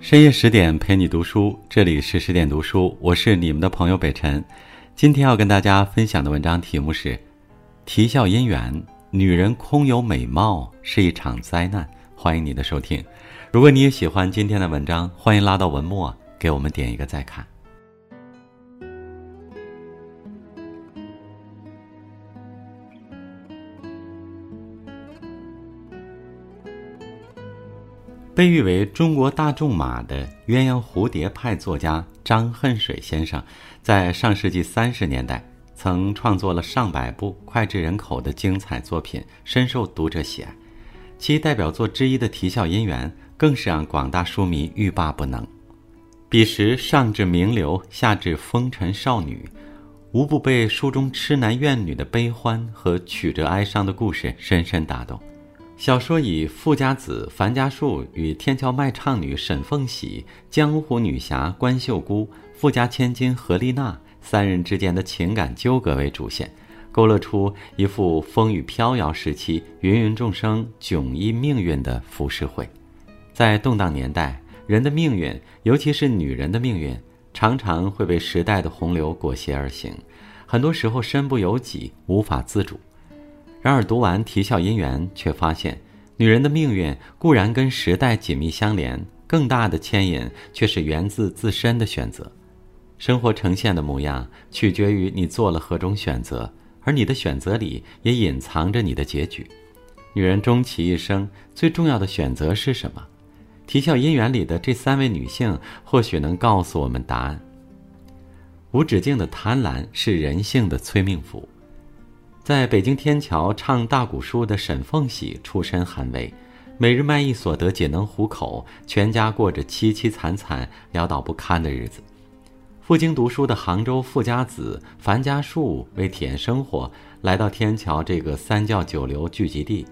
深夜十点陪你读书，这里是十点读书，我是你们的朋友北辰。今天要跟大家分享的文章题目是《啼笑姻缘》，女人空有美貌是一场灾难。欢迎你的收听。如果你也喜欢今天的文章，欢迎拉到文末给我们点一个再看。被誉为中国大仲马的鸳鸯蝴蝶派作家张恨水先生，在上世纪三十年代曾创作了上百部脍炙人口的精彩作品，深受读者喜爱。其代表作之一的《啼笑姻缘》更是让广大书迷欲罢不能。彼时上至名流，下至风尘少女，无不被书中痴男怨女的悲欢和曲折哀伤的故事深深打动。小说以富家子樊家树与天桥卖唱女沈凤喜、江湖女侠关秀姑、富家千金何丽娜三人之间的情感纠葛为主线，勾勒出一幅风雨飘摇时期芸芸众生迥异命运的浮世绘。在动荡年代，人的命运，尤其是女人的命运，常常会被时代的洪流裹挟而行，很多时候身不由己，无法自主。然而，读完《啼笑姻缘》，却发现，女人的命运固然跟时代紧密相连，更大的牵引却是源自自身的选择。生活呈现的模样，取决于你做了何种选择，而你的选择里也隐藏着你的结局。女人终其一生最重要的选择是什么？《啼笑姻缘》里的这三位女性，或许能告诉我们答案。无止境的贪婪是人性的催命符。在北京天桥唱大鼓书的沈凤喜出身寒微，每日卖艺所得仅能糊口，全家过着凄凄惨惨、潦倒不堪的日子。赴京读书的杭州富家子樊家树为体验生活，来到天桥这个三教九流聚集地，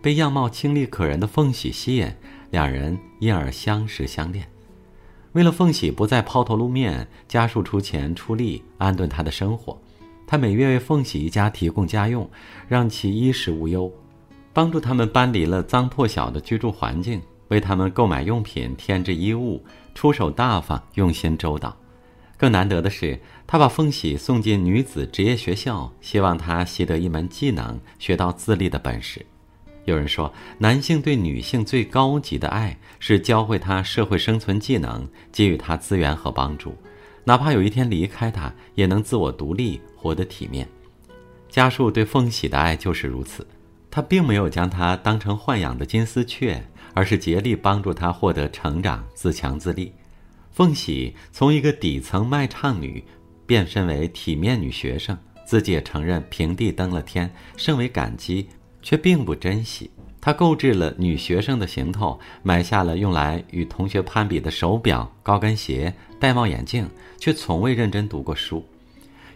被样貌清丽可人的凤喜吸引，两人因而相识相恋。为了凤喜不再抛头露面，家树出钱出力安顿她的生活。他每月为凤喜一家提供家用，让其衣食无忧，帮助他们搬离了脏破小的居住环境，为他们购买用品、添置衣物，出手大方、用心周到。更难得的是，他把凤喜送进女子职业学校，希望她习得一门技能，学到自立的本事。有人说，男性对女性最高级的爱是教会她社会生存技能，给予她资源和帮助。哪怕有一天离开他，也能自我独立，活得体面。家树对凤喜的爱就是如此，他并没有将她当成豢养的金丝雀，而是竭力帮助她获得成长，自强自立。凤喜从一个底层卖唱女，变身为体面女学生，自己也承认平地登了天，甚为感激，却并不珍惜。他购置了女学生的行头，买下了用来与同学攀比的手表、高跟鞋、戴帽眼镜，却从未认真读过书。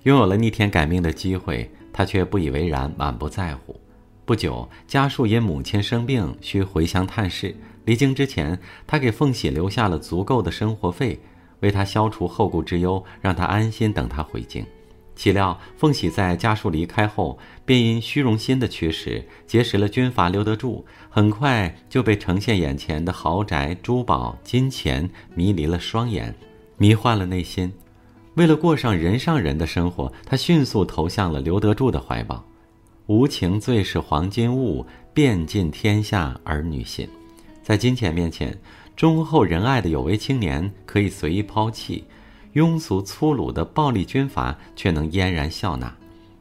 拥有了逆天改命的机会，他却不以为然，满不在乎。不久，家树因母亲生病需回乡探视，离京之前，他给凤喜留下了足够的生活费，为他消除后顾之忧，让他安心等他回京。岂料凤喜在家树离开后，便因虚荣心的驱使，结识了军阀刘德柱，很快就被呈现眼前的豪宅、珠宝、金钱迷离了双眼，迷幻了内心。为了过上人上人的生活，他迅速投向了刘德柱的怀抱。无情最是黄金物，遍尽天下儿女心。在金钱面前，忠厚仁爱的有为青年可以随意抛弃。庸俗粗鲁的暴力军阀却能嫣然笑纳，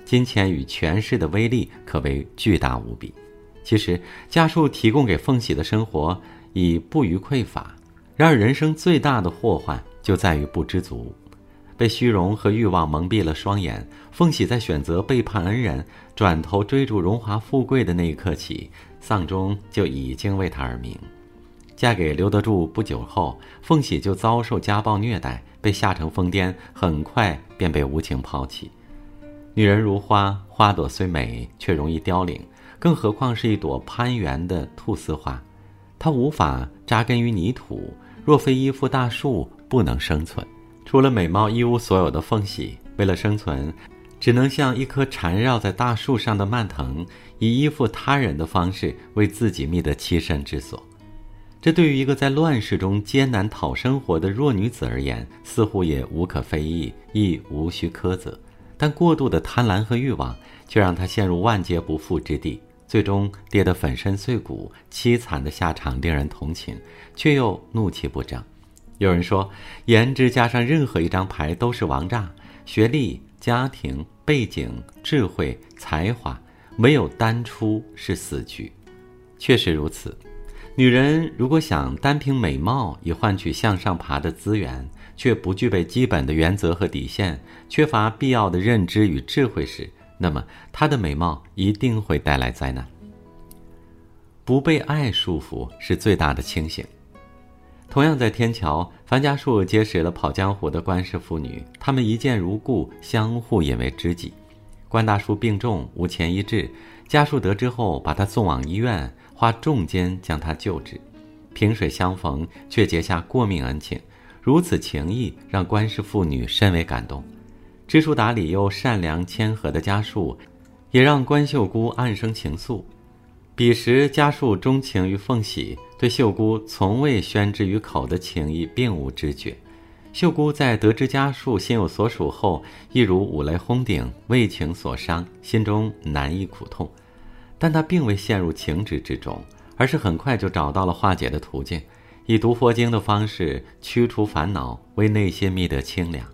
金钱与权势的威力可谓巨大无比。其实家树提供给凤喜的生活已不虞匮乏，然而人生最大的祸患就在于不知足，被虚荣和欲望蒙蔽了双眼。凤喜在选择背叛恩人，转头追逐荣华富贵的那一刻起，丧钟就已经为他而鸣。嫁给刘德柱不久后，凤喜就遭受家暴虐待，被吓成疯癫，很快便被无情抛弃。女人如花，花朵虽美，却容易凋零，更何况是一朵攀援的菟丝花，它无法扎根于泥土，若非依附大树，不能生存。除了美貌一无所有的凤喜，为了生存，只能像一棵缠绕在大树上的蔓藤，以依附他人的方式为自己觅得栖身之所。这对于一个在乱世中艰难讨生活的弱女子而言，似乎也无可非议，亦无需苛责。但过度的贪婪和欲望，却让她陷入万劫不复之地，最终跌得粉身碎骨，凄惨的下场令人同情，却又怒气不争。有人说，颜值加上任何一张牌都是王炸，学历、家庭背景、智慧、才华，没有单出是死局。确实如此。女人如果想单凭美貌以换取向上爬的资源，却不具备基本的原则和底线，缺乏必要的认知与智慧时，那么她的美貌一定会带来灾难。不被爱束缚是最大的清醒。同样在天桥，樊家树结识了跑江湖的关氏妇女，他们一见如故，相互引为知己。关大叔病重，无钱医治，家树得知后，把他送往医院。花重金将他救治，萍水相逢却结下过命恩情，如此情谊让关氏妇女深为感动。知书达理又善良谦和的家树，也让关秀姑暗生情愫。彼时家树钟情于凤喜，对秀姑从未宣之于口的情谊并无知觉。秀姑在得知家树心有所属后，亦如五雷轰顶，为情所伤，心中难抑苦痛。但他并未陷入情执之中，而是很快就找到了化解的途径，以读佛经的方式驱除烦恼，为内心觅得清凉。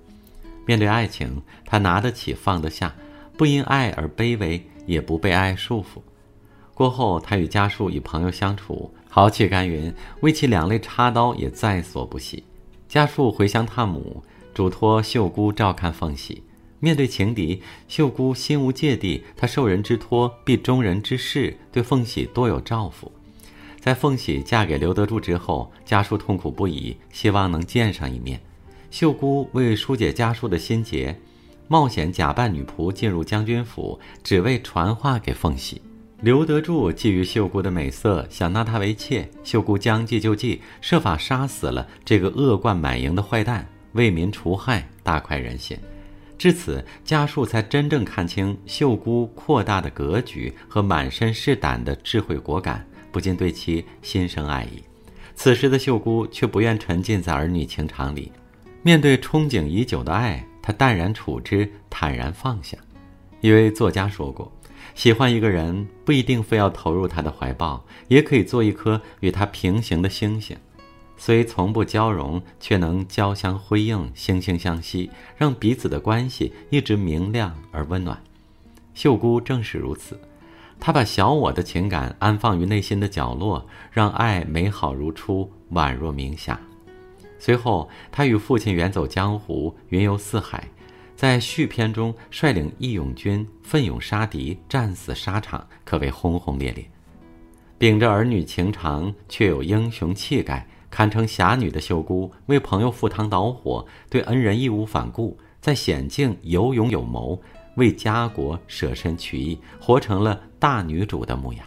面对爱情，他拿得起放得下，不因爱而卑微，也不被爱束缚。过后，他与家树以朋友相处，豪气干云，为其两肋插刀也在所不惜。家树回乡探母，嘱托秀姑照看凤喜。面对情敌，秀姑心无芥蒂，她受人之托，必忠人之事，对凤喜多有照拂。在凤喜嫁给刘德柱之后，家叔痛苦不已，希望能见上一面。秀姑为疏解家叔的心结，冒险假扮女仆进入将军府，只为传话给凤喜。刘德柱觊觎秀姑的美色，想纳她为妾。秀姑将计就计，设法杀死了这个恶贯满盈的坏蛋，为民除害，大快人心。至此，家树才真正看清秀姑扩大的格局和满身是胆的智慧果敢，不禁对其心生爱意。此时的秀姑却不愿沉浸在儿女情长里，面对憧憬已久的爱，她淡然处之，坦然放下。一位作家说过：“喜欢一个人，不一定非要投入他的怀抱，也可以做一颗与他平行的星星。”虽从不交融，却能交相辉映，惺惺相惜，让彼此的关系一直明亮而温暖。秀姑正是如此，她把小我的情感安放于内心的角落，让爱美好如初，宛若明霞。随后，她与父亲远走江湖，云游四海，在续篇中率领义勇军奋勇杀敌，战死沙场，可谓轰轰烈烈。秉着儿女情长，却有英雄气概。堪称侠女的秀姑，为朋友赴汤蹈火，对恩人义无反顾，在险境有勇有谋，为家国舍身取义，活成了大女主的模样。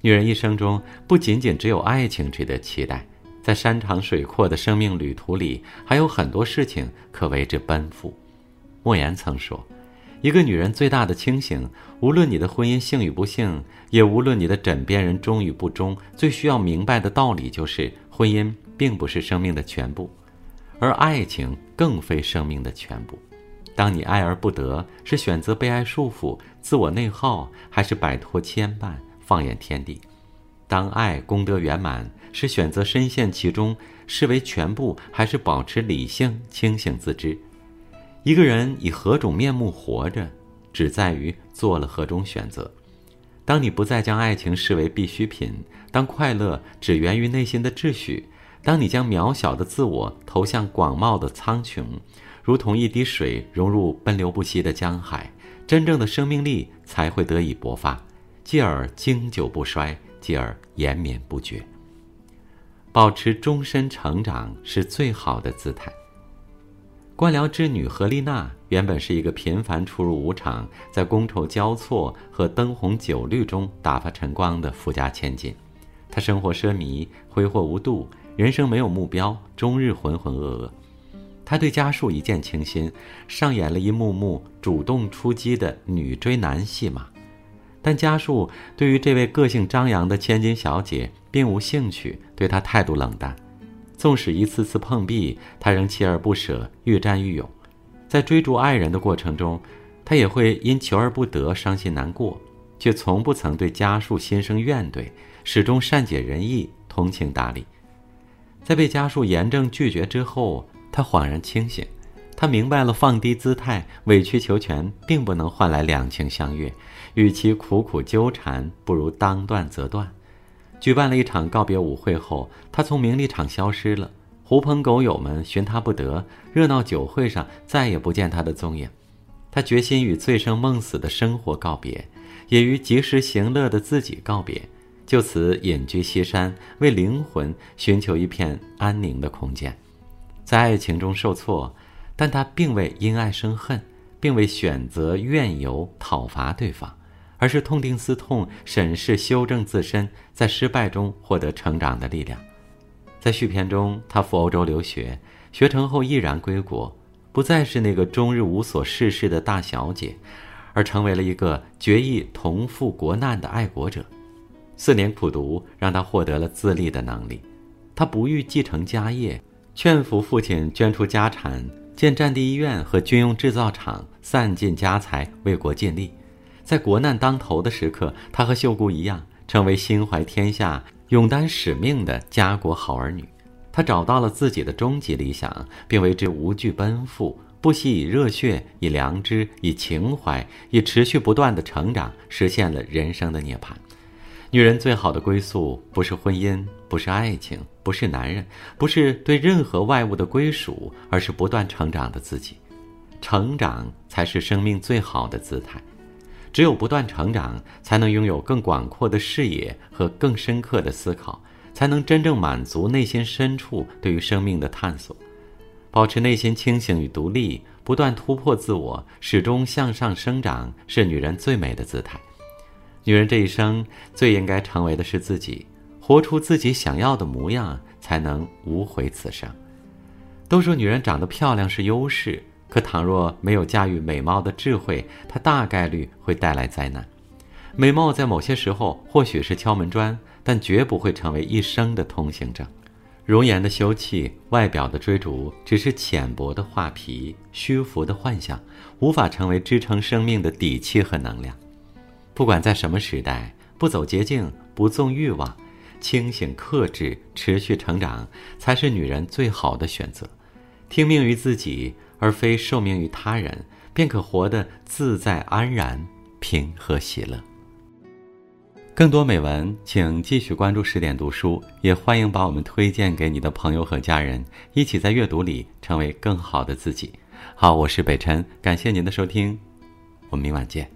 女人一生中不仅仅只有爱情值得期待，在山长水阔的生命旅途里，还有很多事情可为之奔赴。莫言曾说：“一个女人最大的清醒，无论你的婚姻幸与不幸，也无论你的枕边人忠与不忠，最需要明白的道理就是。”婚姻并不是生命的全部，而爱情更非生命的全部。当你爱而不得，是选择被爱束缚、自我内耗，还是摆脱牵绊、放眼天地？当爱功德圆满，是选择深陷其中视为全部，还是保持理性、清醒自知？一个人以何种面目活着，只在于做了何种选择。当你不再将爱情视为必需品，当快乐只源于内心的秩序，当你将渺小的自我投向广袤的苍穹，如同一滴水融入奔流不息的江海，真正的生命力才会得以勃发，继而经久不衰，继而延绵不绝。保持终身成长是最好的姿态。官僚之女何丽娜原本是一个频繁出入舞场，在觥筹交错和灯红酒绿中打发晨光的富家千金。她生活奢靡，挥霍无度，人生没有目标，终日浑浑噩噩。她对家树一见倾心，上演了一幕幕主动出击的女追男戏码。但家树对于这位个性张扬的千金小姐，并无兴趣，对她态度冷淡。纵使一次次碰壁，他仍锲而不舍，愈战愈勇。在追逐爱人的过程中，他也会因求而不得伤心难过，却从不曾对家树心生怨怼，始终善解人意，通情达理。在被家树严正拒绝之后，他恍然清醒。他明白了，放低姿态、委曲求全，并不能换来两情相悦。与其苦苦纠缠，不如当断则断。举办了一场告别舞会后，他从名利场消失了。狐朋狗友们寻他不得，热闹酒会上再也不见他的踪影。他决心与醉生梦死的生活告别，也与及时行乐的自己告别，就此隐居西山，为灵魂寻求一片安宁的空间。在爱情中受挫。但他并未因爱生恨，并未选择怨尤讨伐对方，而是痛定思痛，审视修正自身，在失败中获得成长的力量。在续篇中，他赴欧洲留学，学成后毅然归国，不再是那个终日无所事事的大小姐，而成为了一个决意同赴国难的爱国者。四年苦读让他获得了自立的能力，他不欲继承家业，劝服父亲捐出家产。建战地医院和军用制造厂，散尽家财为国尽力。在国难当头的时刻，他和秀姑一样，成为心怀天下、勇担使命的家国好儿女。他找到了自己的终极理想，并为之无惧奔赴，不惜以热血、以良知、以情怀、以持续不断的成长，实现了人生的涅槃。女人最好的归宿，不是婚姻，不是爱情，不是男人，不是对任何外物的归属，而是不断成长的自己。成长才是生命最好的姿态。只有不断成长，才能拥有更广阔的视野和更深刻的思考，才能真正满足内心深处对于生命的探索。保持内心清醒与独立，不断突破自我，始终向上生长，是女人最美的姿态。女人这一生最应该成为的是自己，活出自己想要的模样，才能无悔此生。都说女人长得漂亮是优势，可倘若没有驾驭美貌的智慧，它大概率会带来灾难。美貌在某些时候或许是敲门砖，但绝不会成为一生的通行证。容颜的羞气，外表的追逐，只是浅薄的画皮，虚浮的幻想，无法成为支撑生命的底气和能量。不管在什么时代，不走捷径，不纵欲望，清醒克制，持续成长，才是女人最好的选择。听命于自己，而非受命于他人，便可活得自在安然、平和喜乐。更多美文，请继续关注十点读书，也欢迎把我们推荐给你的朋友和家人，一起在阅读里成为更好的自己。好，我是北辰，感谢您的收听，我们明晚见。